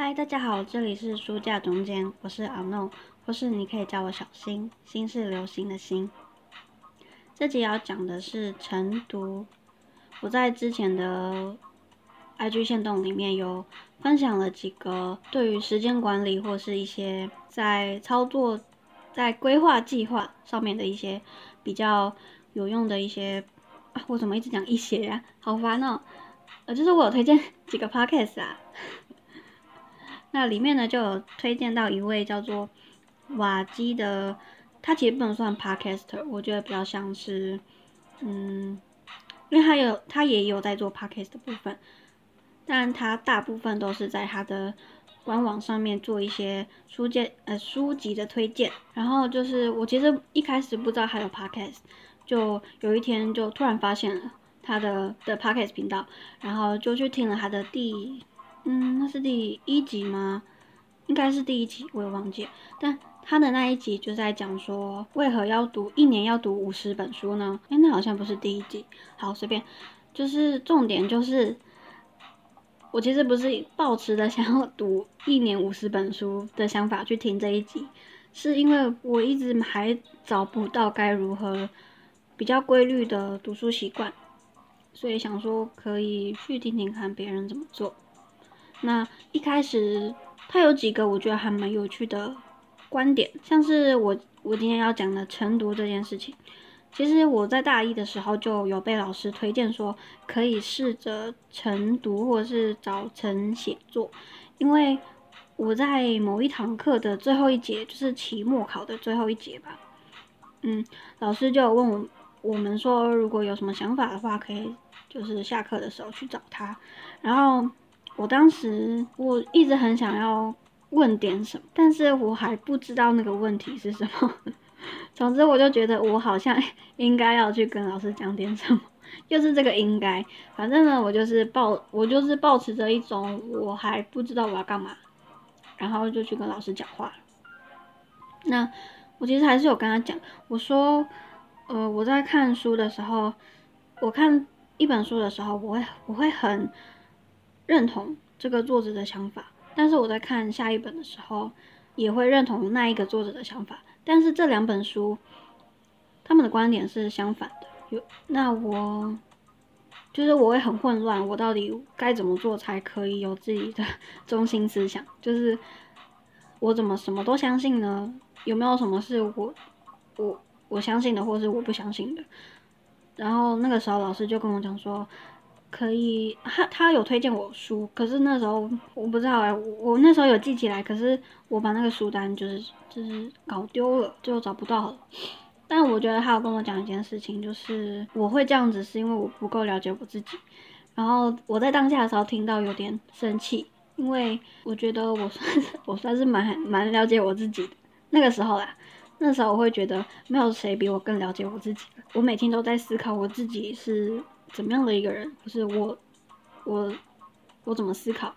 嗨，大家好，这里是书架中间，我是阿诺，或是你可以叫我小新，新是流星的星。这集要讲的是晨读，我在之前的 IG 线动里面有分享了几个对于时间管理或是一些在操作、在规划计划上面的一些比较有用的一些啊，我怎么一直讲一些呀？好烦哦。呃，就是我有推荐几个 Podcast 啊。那里面呢，就有推荐到一位叫做瓦基的，他其实不能算 podcaster，我觉得比较像是，嗯，因为他有他也有在做 podcast 的部分，但他大部分都是在他的官网上面做一些书介呃书籍的推荐。然后就是我其实一开始不知道还有 podcast，就有一天就突然发现了他的的 podcast 频道，然后就去听了他的第。嗯，那是第一集吗？应该是第一集，我也忘记。但他的那一集就在讲说，为何要读一年要读五十本书呢？哎，那好像不是第一集。好，随便，就是重点就是，我其实不是抱持的想要读一年五十本书的想法去听这一集，是因为我一直还找不到该如何比较规律的读书习惯，所以想说可以去听听看别人怎么做。那一开始，他有几个我觉得还蛮有趣的观点，像是我我今天要讲的晨读这件事情。其实我在大一的时候就有被老师推荐说，可以试着晨读或者是早晨写作，因为我在某一堂课的最后一节，就是期末考的最后一节吧，嗯，老师就问我我们说，如果有什么想法的话，可以就是下课的时候去找他，然后。我当时我一直很想要问点什么，但是我还不知道那个问题是什么。总之，我就觉得我好像 应该要去跟老师讲点什么，就是这个应该。反正呢，我就是抱我就是抱持着一种我还不知道我要干嘛，然后就去跟老师讲话。那我其实还是有跟他讲，我说，呃，我在看书的时候，我看一本书的时候，我会我会很。认同这个作者的想法，但是我在看下一本的时候，也会认同那一个作者的想法。但是这两本书，他们的观点是相反的。有那我就是我会很混乱，我到底该怎么做才可以有自己的 中心思想？就是我怎么什么都相信呢？有没有什么是我我我相信的，或是我不相信的？然后那个时候老师就跟我讲说。可以，他他有推荐我书，可是那时候我不知道哎，我那时候有记起来，可是我把那个书单就是就是搞丢了，就找不到了。但我觉得他有跟我讲一件事情，就是我会这样子是因为我不够了解我自己。然后我在当下的时候听到有点生气，因为我觉得我算是我算是蛮蛮了解我自己的那个时候啦。那时候我会觉得没有谁比我更了解我自己。我每天都在思考我自己是。怎么样的一个人？不是我，我，我怎么思考，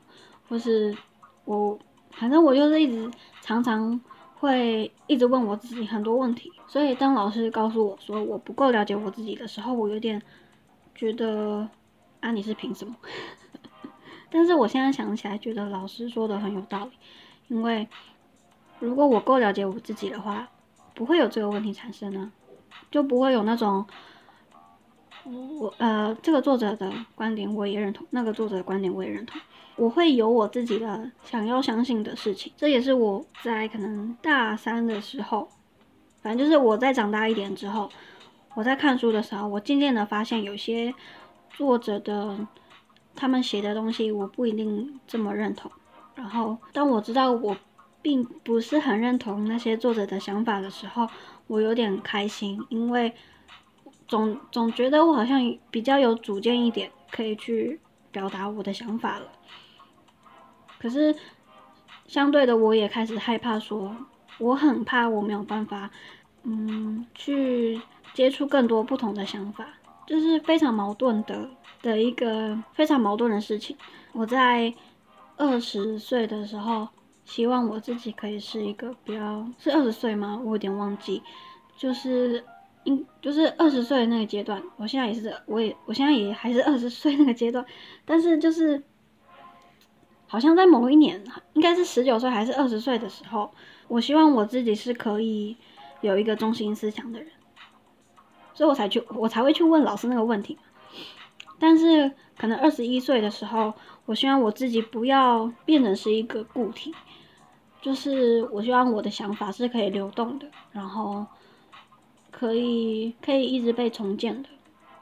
或是我，反正我就是一直常常会一直问我自己很多问题。所以当老师告诉我说我不够了解我自己的时候，我有点觉得啊，你是凭什么？但是我现在想起来，觉得老师说的很有道理。因为如果我够了解我自己的话，不会有这个问题产生呢，就不会有那种。我呃，这个作者的观点我也认同，那个作者的观点我也认同。我会有我自己的想要相信的事情，这也是我在可能大三的时候，反正就是我在长大一点之后，我在看书的时候，我渐渐的发现有些作者的他们写的东西我不一定这么认同。然后当我知道我并不是很认同那些作者的想法的时候，我有点开心，因为。总总觉得我好像比较有主见一点，可以去表达我的想法了。可是相对的，我也开始害怕，说我很怕我没有办法，嗯，去接触更多不同的想法，就是非常矛盾的的一个非常矛盾的事情。我在二十岁的时候，希望我自己可以是一个比较是二十岁吗？我有点忘记，就是。应就是二十岁那个阶段，我现在也是，我也我现在也还是二十岁那个阶段，但是就是好像在某一年，应该是十九岁还是二十岁的时候，我希望我自己是可以有一个中心思想的人，所以我才去，我才会去问老师那个问题。但是可能二十一岁的时候，我希望我自己不要变成是一个固体，就是我希望我的想法是可以流动的，然后可以可以一直被重建的。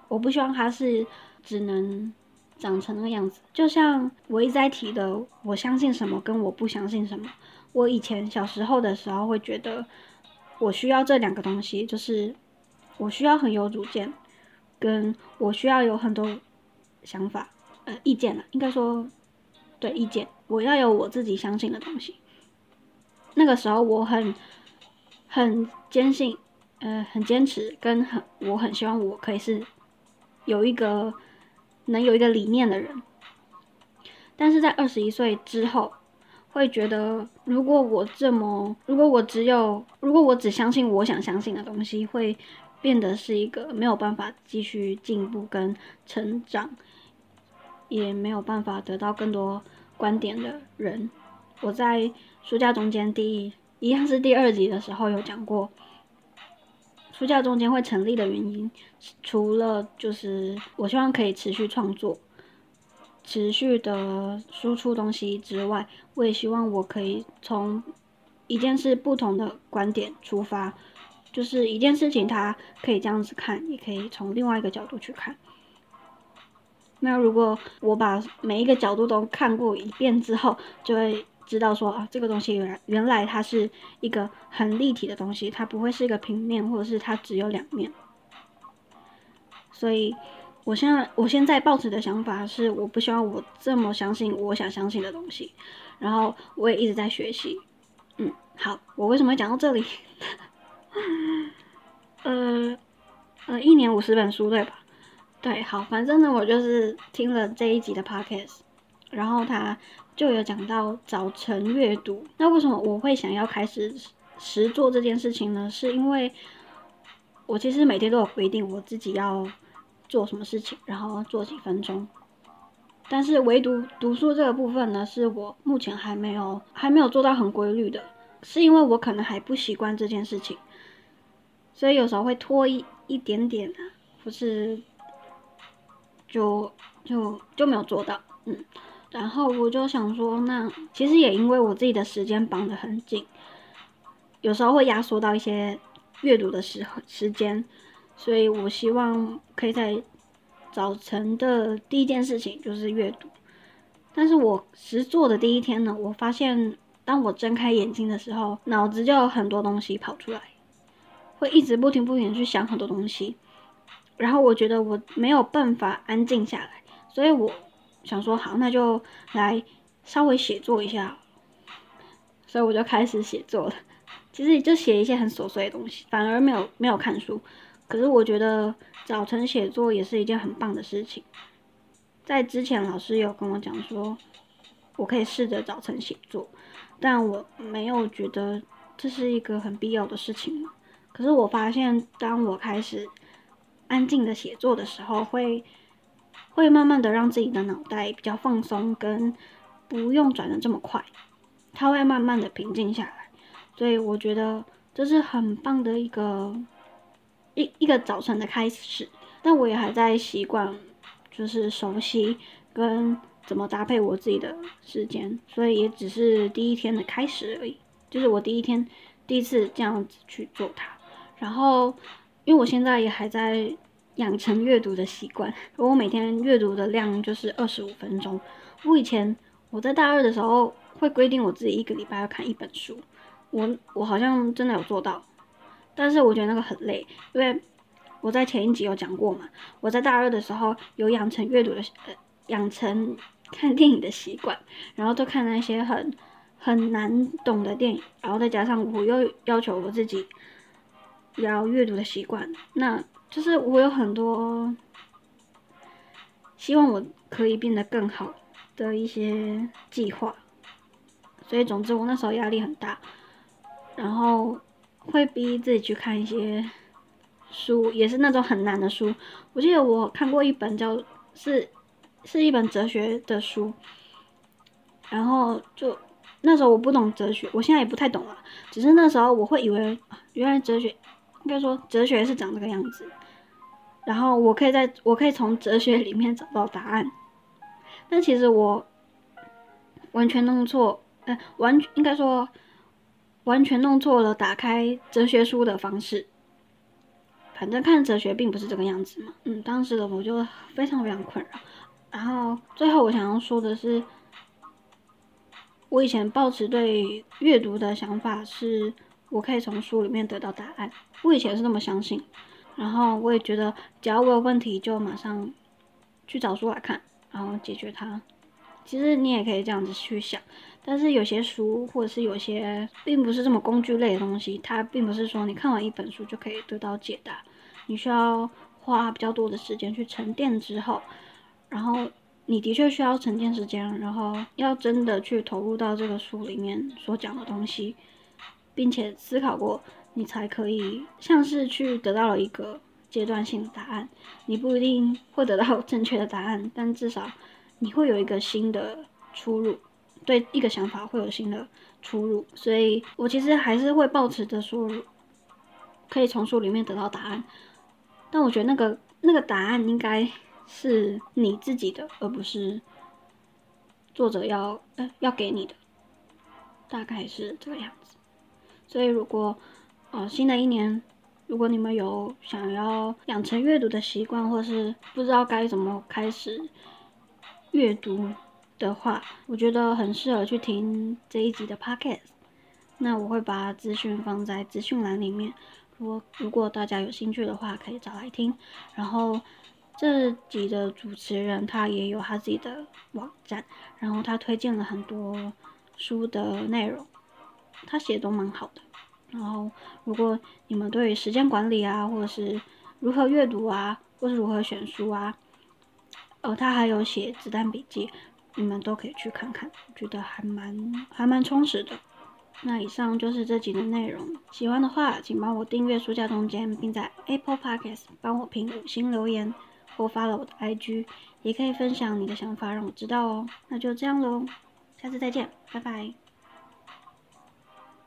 我不希望它是只能。长成那个样子，就像我一直在提的，我相信什么跟我不相信什么。我以前小时候的时候会觉得，我需要这两个东西，就是我需要很有主见，跟我需要有很多想法，呃，意见了，应该说，对意见，我要有我自己相信的东西。那个时候我很很坚信，呃，很坚持，跟很我很希望我可以是有一个。能有一个理念的人，但是在二十一岁之后，会觉得如果我这么，如果我只有，如果我只相信我想相信的东西，会变得是一个没有办法继续进步跟成长，也没有办法得到更多观点的人。我在书架中间第一一样是第二集的时候有讲过。书架中间会成立的原因，除了就是我希望可以持续创作、持续的输出东西之外，我也希望我可以从一件事不同的观点出发，就是一件事情它可以这样子看，也可以从另外一个角度去看。那如果我把每一个角度都看过一遍之后，就会。知道说啊，这个东西原来原来它是一个很立体的东西，它不会是一个平面，或者是它只有两面。所以，我现在我现在抱持的想法是，我不希望我这么相信我想相信的东西。然后我也一直在学习。嗯，好，我为什么会讲到这里？呃呃，一年五十本书对吧？对，好，反正呢，我就是听了这一集的 podcast，然后他。就有讲到早晨阅读，那为什么我会想要开始实做这件事情呢？是因为我其实每天都有规定我自己要做什么事情，然后做几分钟。但是唯独读书这个部分呢，是我目前还没有还没有做到很规律的，是因为我可能还不习惯这件事情，所以有时候会拖一一点点啊，或是就就就没有做到，嗯。然后我就想说，那其实也因为我自己的时间绑得很紧，有时候会压缩到一些阅读的时时间，所以我希望可以在早晨的第一件事情就是阅读。但是我实做的第一天呢，我发现当我睁开眼睛的时候，脑子就有很多东西跑出来，会一直不停不停去想很多东西，然后我觉得我没有办法安静下来，所以我。想说好，那就来稍微写作一下，所以我就开始写作了。其实就写一些很琐碎的东西，反而没有没有看书。可是我觉得早晨写作也是一件很棒的事情。在之前老师有跟我讲说，我可以试着早晨写作，但我没有觉得这是一个很必要的事情嘛。可是我发现，当我开始安静的写作的时候，会。会慢慢的让自己的脑袋比较放松，跟不用转的这么快，它会慢慢的平静下来，所以我觉得这是很棒的一个一一个早晨的开始。但我也还在习惯，就是熟悉跟怎么搭配我自己的时间，所以也只是第一天的开始而已，就是我第一天第一次这样子去做它。然后，因为我现在也还在。养成阅读的习惯，我每天阅读的量就是二十五分钟。我以前我在大二的时候会规定我自己一个礼拜要看一本书，我我好像真的有做到，但是我觉得那个很累，因为我在前一集有讲过嘛，我在大二的时候有养成阅读的呃养成看电影的习惯，然后都看那些很很难懂的电影，然后再加上我又要求我自己要阅读的习惯，那。就是我有很多希望我可以变得更好的一些计划，所以总之我那时候压力很大，然后会逼自己去看一些书，也是那种很难的书。我记得我看过一本叫是是一本哲学的书，然后就那时候我不懂哲学，我现在也不太懂了，只是那时候我会以为原来哲学应该说哲学是长这个样子，然后我可以在我可以从哲学里面找到答案，但其实我完全弄错，呃，完全应该说完全弄错了打开哲学书的方式。反正看哲学并不是这个样子嘛，嗯，当时的我就非常非常困扰。然后最后我想要说的是，我以前抱持对阅读的想法是，我可以从书里面得到答案。我以前是那么相信，然后我也觉得，只要我有问题，就马上去找书来看，然后解决它。其实你也可以这样子去想，但是有些书或者是有些并不是这么工具类的东西，它并不是说你看完一本书就可以得到解答，你需要花比较多的时间去沉淀之后，然后你的确需要沉淀时间，然后要真的去投入到这个书里面所讲的东西，并且思考过，你才可以像是去得到了一个阶段性的答案。你不一定会得到 正确的答案，但至少。你会有一个新的出入，对一个想法会有新的出入，所以我其实还是会保持着说，可以从书里面得到答案，但我觉得那个那个答案应该是你自己的，而不是作者要呃要给你的，大概是这个样子。所以如果呃新的一年，如果你们有想要养成阅读的习惯，或是不知道该怎么开始。阅读的话，我觉得很适合去听这一集的 podcast。那我会把资讯放在资讯栏里面，如果如果大家有兴趣的话，可以找来听。然后这集的主持人他也有他自己的网站，然后他推荐了很多书的内容，他写都蛮好的。然后如果你们对于时间管理啊，或者是如何阅读啊，或是如何选书啊，哦，他还有写子弹笔记，你们都可以去看看，觉得还蛮还蛮充实的。那以上就是这集的内容，喜欢的话请帮我订阅书架中间，并在 Apple Podcast 帮我评五星留言，或发了我的 IG，也可以分享你的想法让我知道哦。那就这样喽，下次再见，拜拜。